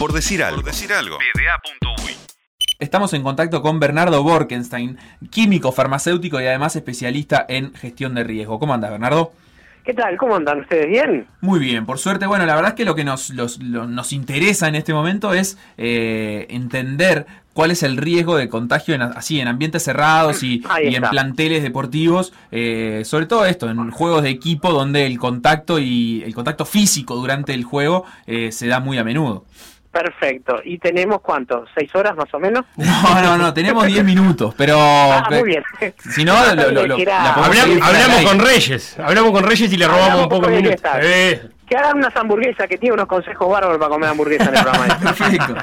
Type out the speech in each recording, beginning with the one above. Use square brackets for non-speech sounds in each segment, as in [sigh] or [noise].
Por decir algo. Por decir algo. Estamos en contacto con Bernardo Borkenstein, químico, farmacéutico y además especialista en gestión de riesgo. ¿Cómo andas, Bernardo? ¿Qué tal? ¿Cómo andan ustedes? ¿Bien? Muy bien, por suerte. Bueno, la verdad es que lo que nos, nos interesa en este momento es eh, entender cuál es el riesgo de contagio en, así en ambientes cerrados y, en planteles deportivos, eh, sobre todo esto, en juegos de equipo donde el contacto y el contacto físico durante el juego eh, se da muy a menudo. Perfecto. ¿Y tenemos cuánto? ¿Seis horas más o menos? [laughs] No, no, no, tenemos diez minutos, pero... Ah, muy bien. Si no, lo, hablamos, con Reyes, hablamos con Reyes y le robamos un poco de minutos. Eh. Que hagan unas hamburguesas, que tiene unos consejos bárbaros para comer hamburguesas en el programa. [laughs] Perfecto.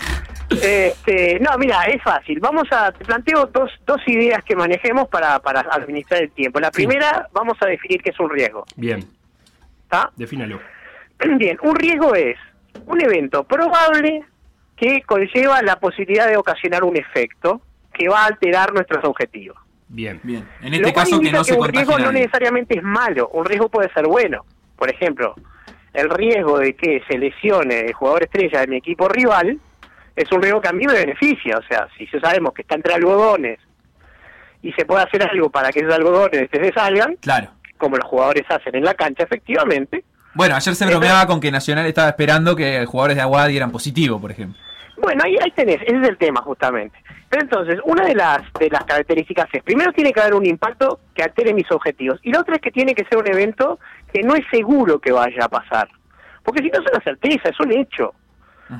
Este, no, mira, es fácil. Vamos a, te planteo dos, dos ideas que manejemos para, para administrar el tiempo. La primera, vamos a definir qué es un riesgo. Bien. ¿Está? Defínalo. [clears throat] Bien, un riesgo es un evento probable que conlleva la posibilidad de ocasionar un efecto que va a alterar nuestros objetivos. Bien, bien. En este caso que no se Un riesgo no necesariamente es malo, un riesgo puede ser bueno. Por ejemplo, el riesgo de que se lesione el jugador estrella de mi equipo rival es un riesgo que a mí me beneficia. O sea, si sabemos que está entre algodones y se puede hacer algo para que esos algodones se salgan, claro. como los jugadores hacen en la cancha, efectivamente, bueno, ayer se bromeaba con que Nacional estaba esperando que jugadores de Aguada dieran positivo, por ejemplo. Bueno, ahí, ahí tenés, ese es el tema justamente. Pero entonces, una de las, de las características es, primero tiene que haber un impacto que altere mis objetivos, y la otra es que tiene que ser un evento que no es seguro que vaya a pasar. Porque si no es una certeza, es un hecho.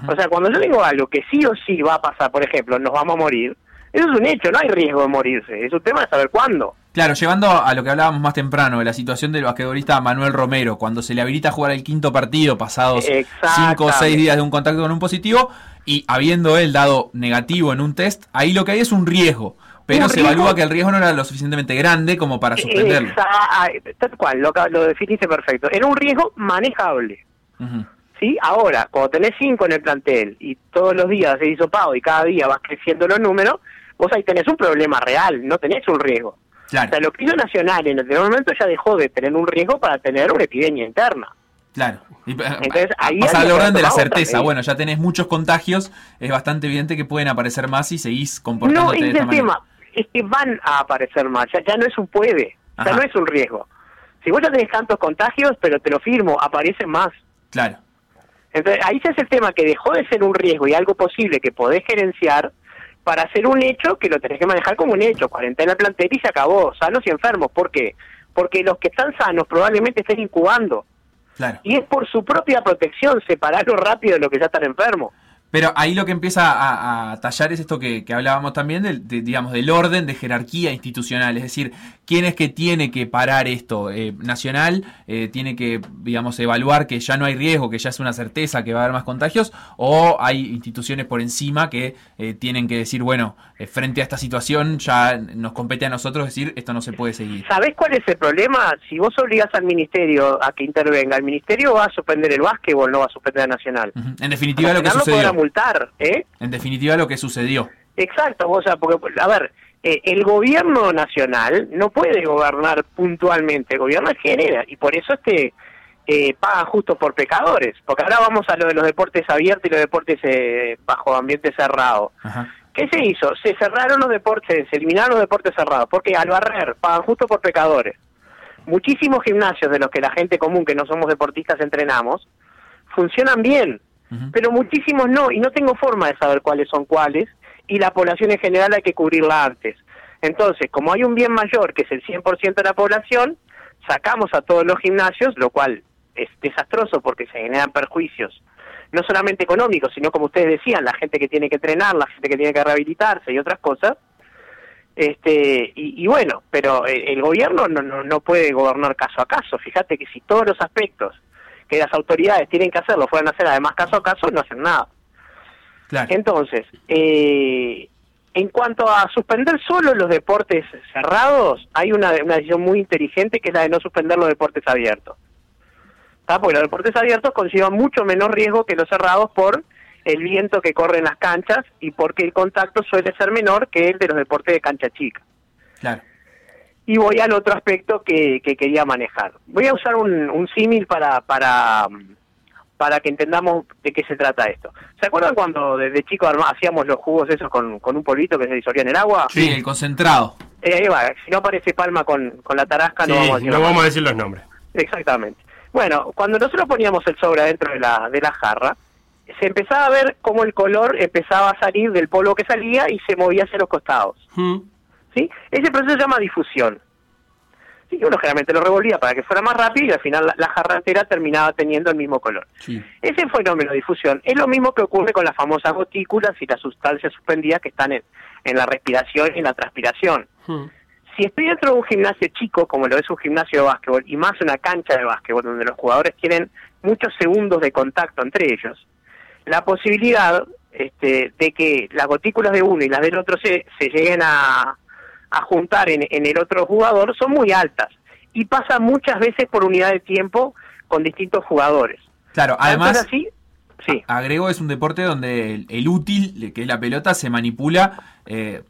O sea, cuando yo digo algo que sí o sí va a pasar, por ejemplo, nos vamos a morir, eso es un hecho, no hay riesgo de morirse, es un tema de saber cuándo. Claro, llevando a lo que hablábamos más temprano, de la situación del basquetbolista Manuel Romero, cuando se le habilita a jugar el quinto partido pasados cinco o seis días de un contacto con un positivo, y habiendo él dado negativo en un test, ahí lo que hay es un riesgo. Pero se evalúa que el riesgo no era lo suficientemente grande como para suspenderlo. Tal cual, lo, lo definiste perfecto. Era un riesgo manejable. ¿Sí? Ahora, cuando tenés cinco en el plantel y todos los días se hizo pago y cada día vas creciendo los números, vos ahí tenés un problema real, no tenés un riesgo. Claro. O sea, el Hospital Nacional en el momento ya dejó de tener un riesgo para tener una epidemia interna. Claro. Eh, Entonces, ahí pasa al orden de la certeza. Bueno, ya tenés muchos contagios, es bastante evidente que pueden aparecer más y seguís comportándote no, es el tema. Es que van a aparecer más, ya, no es un puede, ya no es un riesgo. Si vos ya tenés tantos contagios, pero te lo firmo, aparecen más. Claro. Entonces, ahí se es el tema que dejó de ser un riesgo y algo posible que podés gerenciar para hacer un hecho que lo tenés que manejar como un hecho, cuarentena plantel y se acabó, sanos y enfermos. ¿Por qué? Porque los que están sanos probablemente estén incubando. Y es por su propia protección, separarlo rápido de los que ya están enfermos. Pero ahí lo que empieza a, tallar es esto que, hablábamos también, del, digamos, del orden de jerarquía institucional. Es decir, quién es que tiene que parar esto. Eh, Nacional eh, tiene que, digamos, evaluar que ya no hay riesgo, que ya es una certeza que va a haber más contagios, o hay instituciones por encima que eh, tienen que decir, bueno, frente a esta situación ya nos compete a nosotros decir, esto no se puede seguir. ¿Sabés cuál es el problema? Si vos obligás al ministerio a que intervenga, el ministerio va a suspender el básquetbol, no va a suspender a Nacional. En definitiva, lo que sucedió multar, ¿eh? En definitiva, lo que sucedió. Exacto, o sea, porque, a ver, eh, el gobierno nacional no puede gobernar puntualmente, el gobierno genera, y por eso este eh, paga justo por pecadores, porque ahora vamos a lo de los deportes abiertos y los deportes eh, bajo ambiente cerrado. ¿Qué se hizo? Se cerraron los deportes, se eliminaron los deportes cerrados, porque al barrer pagan justo por pecadores. Muchísimos gimnasios de los que la gente común, que no somos deportistas, entrenamos, funcionan bien, pero muchísimos no, y no tengo forma de saber cuáles son cuáles, y la población en general hay que cubrirla antes. Entonces, como hay un bien mayor, que es el 100% de la población, sacamos a todos los gimnasios, lo cual es desastroso porque se generan perjuicios, no solamente económicos, sino como ustedes decían, la gente que tiene que entrenar, la gente que tiene que rehabilitarse y otras cosas. Este, y, bueno, pero el, gobierno no, no, no puede gobernar caso a caso. Fíjate que si todos los aspectos que las autoridades tienen que hacerlo, fueran a hacer además caso a caso, no hacen nada. Entonces, eh, en cuanto a suspender solo los deportes cerrados, hay una, una decisión muy inteligente que es la de no suspender los deportes abiertos. Porque los deportes abiertos conllevan mucho menos riesgo que los cerrados por el viento que corre en las canchas y porque el contacto suele ser menor que el de los deportes de cancha chica. Claro. Y voy al otro aspecto que, quería manejar. Voy a usar un, símil para, para, para que entendamos de qué se trata esto. ¿Se acuerdan cuando desde chicos hacíamos los jugos esos con, con un polvito que se disolvía en el agua? Sí, el concentrado. Eh, ahí va, si no aparece palma con, con la tarasca, Sí, no vamos a decir no vamos a decir los nombres. Exactamente. Bueno, cuando nosotros poníamos el sobre adentro de la, de la jarra, se empezaba a ver cómo el color empezaba a salir del polvo que salía y se movía hacia los costados. Mm. ¿Sí? Ese proceso se llama difusión. Sí, uno generalmente lo revolvía para que fuera más rápido y al final la, la jarra entera terminaba teniendo el mismo color. Sí. Ese fenómeno de difusión es lo mismo que ocurre con las famosas gotículas y las sustancias suspendidas que están en, en la respiración y en la transpiración. Mm. Si estoy dentro de un gimnasio chico, como lo es un gimnasio de básquetbol, y más una cancha de básquetbol, donde los jugadores tienen muchos segundos de contacto entre ellos, la posibilidad este, de que las gotículas de uno y las del otro se, se lleguen a, a juntar en, en el otro jugador son muy altas. Y pasa muchas veces por unidad de tiempo con distintos jugadores. Claro, además, así, sí. agrego, es un deporte donde el, el útil, que es la pelota, se manipula, eh,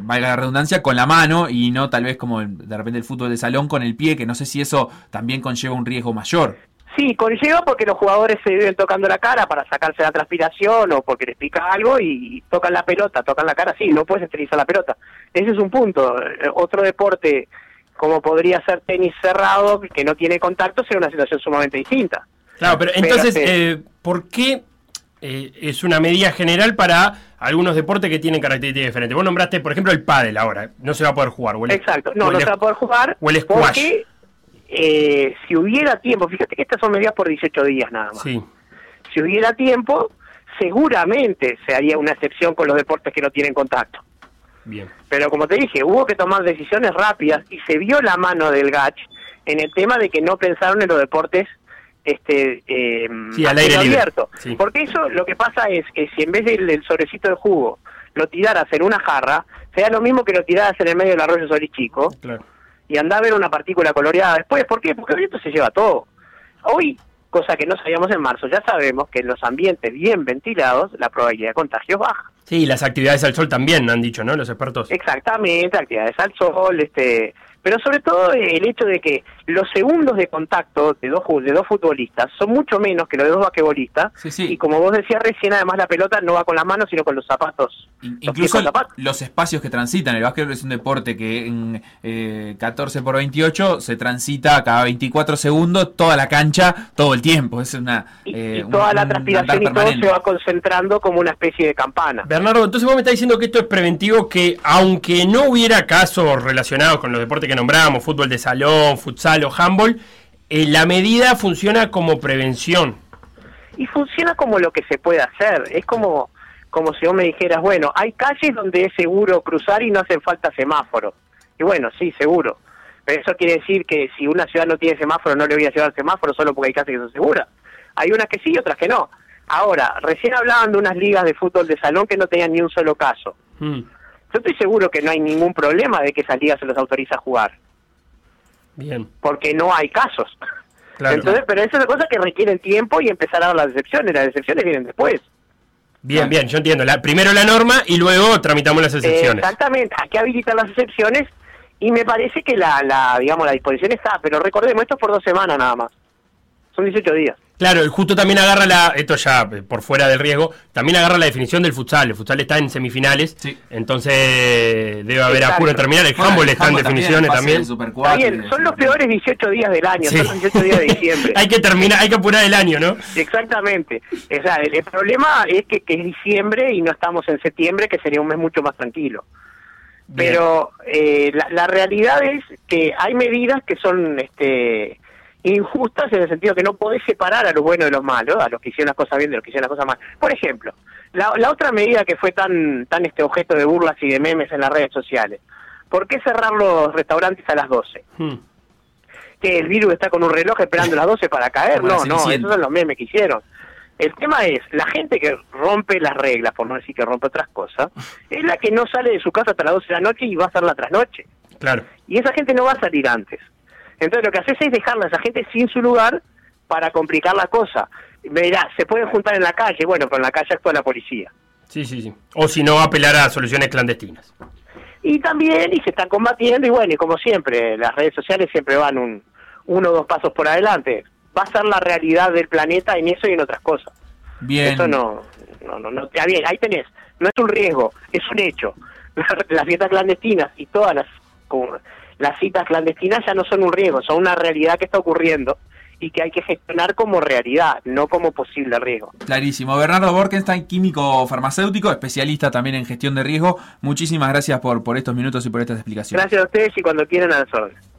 valga la redundancia, con la mano y no tal vez como el- de repente el fútbol de salón con el pie, que no sé si eso también conlleva un riesgo mayor. Sí, conlleva porque los jugadores se viven tocando la cara para sacarse la transpiración o porque les pica algo y tocan la pelota, tocan la cara, sí, no puedes esterilizar la pelota. Ese es un punto. Eh, Otro deporte, como podría ser tenis cerrado, que no tiene contacto, sería una situación sumamente distinta. Claro, pero entonces, eh, ¿por qué eh, es una medida general para algunos deportes que tienen características diferentes? Vos nombraste, por ejemplo, el pádel ahora. No se va a poder jugar. o el- Exacto, no, o el no se va a poder jugar o el squash. porque eh, si hubiera tiempo, fíjate que estas son medidas por 18 días nada más. Sí. Si hubiera tiempo, seguramente se haría una excepción con los deportes que no tienen contacto. Bien. Pero como te dije, hubo que tomar decisiones rápidas y se vio la mano del GACH en el tema de que no pensaron en los deportes este eh, Sí, al aire abierto. Sí. Porque eso lo que pasa es que si en vez del, del sobrecito de jugo lo tiraras en una jarra, sea lo mismo que lo tiraras en el medio del arroyo Solís Chico Claro. Y andá a ver una partícula coloreada después. ¿Por qué? Porque el viento se lleva todo. Hoy, cosa que no sabíamos en marzo, ya sabemos que en los ambientes bien ventilados la probabilidad de contagio es baja. Sí, las actividades al sol también han dicho, ¿no? Los expertos. Exactamente, actividades al sol, este, pero sobre todo el hecho de que los segundos de contacto de dos de dos futbolistas son mucho menos que los de dos basquetbolistas Sí, sí. y como vos decías recién, además la pelota no va con las manos sino con los zapatos. In- los Incluso con zapatos. los espacios que transitan. El básquetbol es un deporte que en eh, 14 por 28 se transita cada 24 segundos toda la cancha todo el tiempo. Es una. Y, eh, y un- toda la transpiración y todo se va concentrando como una especie de campana. Bernardo, entonces vos me estás diciendo que esto es preventivo, que aunque no hubiera casos relacionados con los deportes que nombramos, fútbol de salón, futsal o handball, eh, la medida funciona como prevención. y funciona como lo que se puede hacer. Es como, como si vos me dijeras, bueno, hay calles donde es seguro cruzar y no hacen falta semáforos. Y bueno, sí, seguro. Pero eso quiere decir que si una ciudad no tiene semáforo, no le voy a llevar semáforo solo porque hay calles que son seguras. Hay unas que sí y otras que no. Ahora, recién hablaban de unas ligas de fútbol de salón que no tenían ni un solo caso. Mm, Yo estoy seguro que no hay ningún problema de que esas ligas se los autoriza a jugar, bien, porque no hay casos. claro. Entonces, pero esas son cosas que requieren tiempo y empezar a dar las excepciones. Las excepciones vienen después. bien, bien, yo entiendo. La, primero la norma y luego tramitamos las excepciones. exactamente, hay que habilitar las excepciones y me parece que la, la, digamos, la disposición está, pero recordemos, esto es por dos semanas nada más. Son 18 días. Claro, el justo también agarra la, esto ya eh, por fuera del riesgo, también agarra la definición del futsal. El futsal está en semifinales, Sí. entonces debe haber Exacto. apuro en terminar. El Bueno, handball el está en definiciones también. Está y bien, son los peores 18 días del año, Sí. son los 18 días de diciembre. [laughs] hay que terminar, hay que apurar el año, ¿no? Exactamente. O sea, el, el problema es que, que es diciembre y no estamos en septiembre, que sería un mes mucho más tranquilo. Bien. Pero eh, la, la realidad es que hay medidas que son este, injustas en el sentido que no podés separar a los buenos de los malos, a los que hicieron las cosas bien de los que hicieron las cosas mal. Por ejemplo, la, la otra medida que fue tan, tan este objeto de burlas y de memes en las redes sociales. ¿Por qué cerrar los restaurantes a las 12? Hmm. que el virus está con un reloj esperando las 12 para caer. Como No, no, esos son los memes que hicieron. El tema es, la gente que rompe las reglas, por no decir que rompe otras cosas, es la que no sale de su casa hasta las 12 de la noche y va a hacer la trasnoche. Claro. Y esa gente no va a salir antes. Entonces lo que haces es dejarla a esa gente sin su lugar para complicar la cosa. Verá, se pueden juntar en la calle, bueno, pero en la calle actúa la policía. Sí, sí, sí. O si no, apelar a soluciones clandestinas. Y también, y se están combatiendo, y bueno, y como siempre, las redes sociales siempre van un uno o dos pasos por adelante. va a ser la realidad del planeta en eso y en otras cosas. Bien. Eso no, no, no, no, bien, ahí tenés, no es un riesgo, es un hecho. [laughs] Las fiestas clandestinas y todas las, las citas clandestinas ya no son un riesgo, son una realidad que está ocurriendo y que hay que gestionar como realidad, no como posible riesgo. Clarísimo. Bernardo Borkenstein, químico farmacéutico, especialista también en gestión de riesgo. Muchísimas gracias por, por estos minutos y por estas explicaciones. Gracias a ustedes y cuando quieran a las órdenes.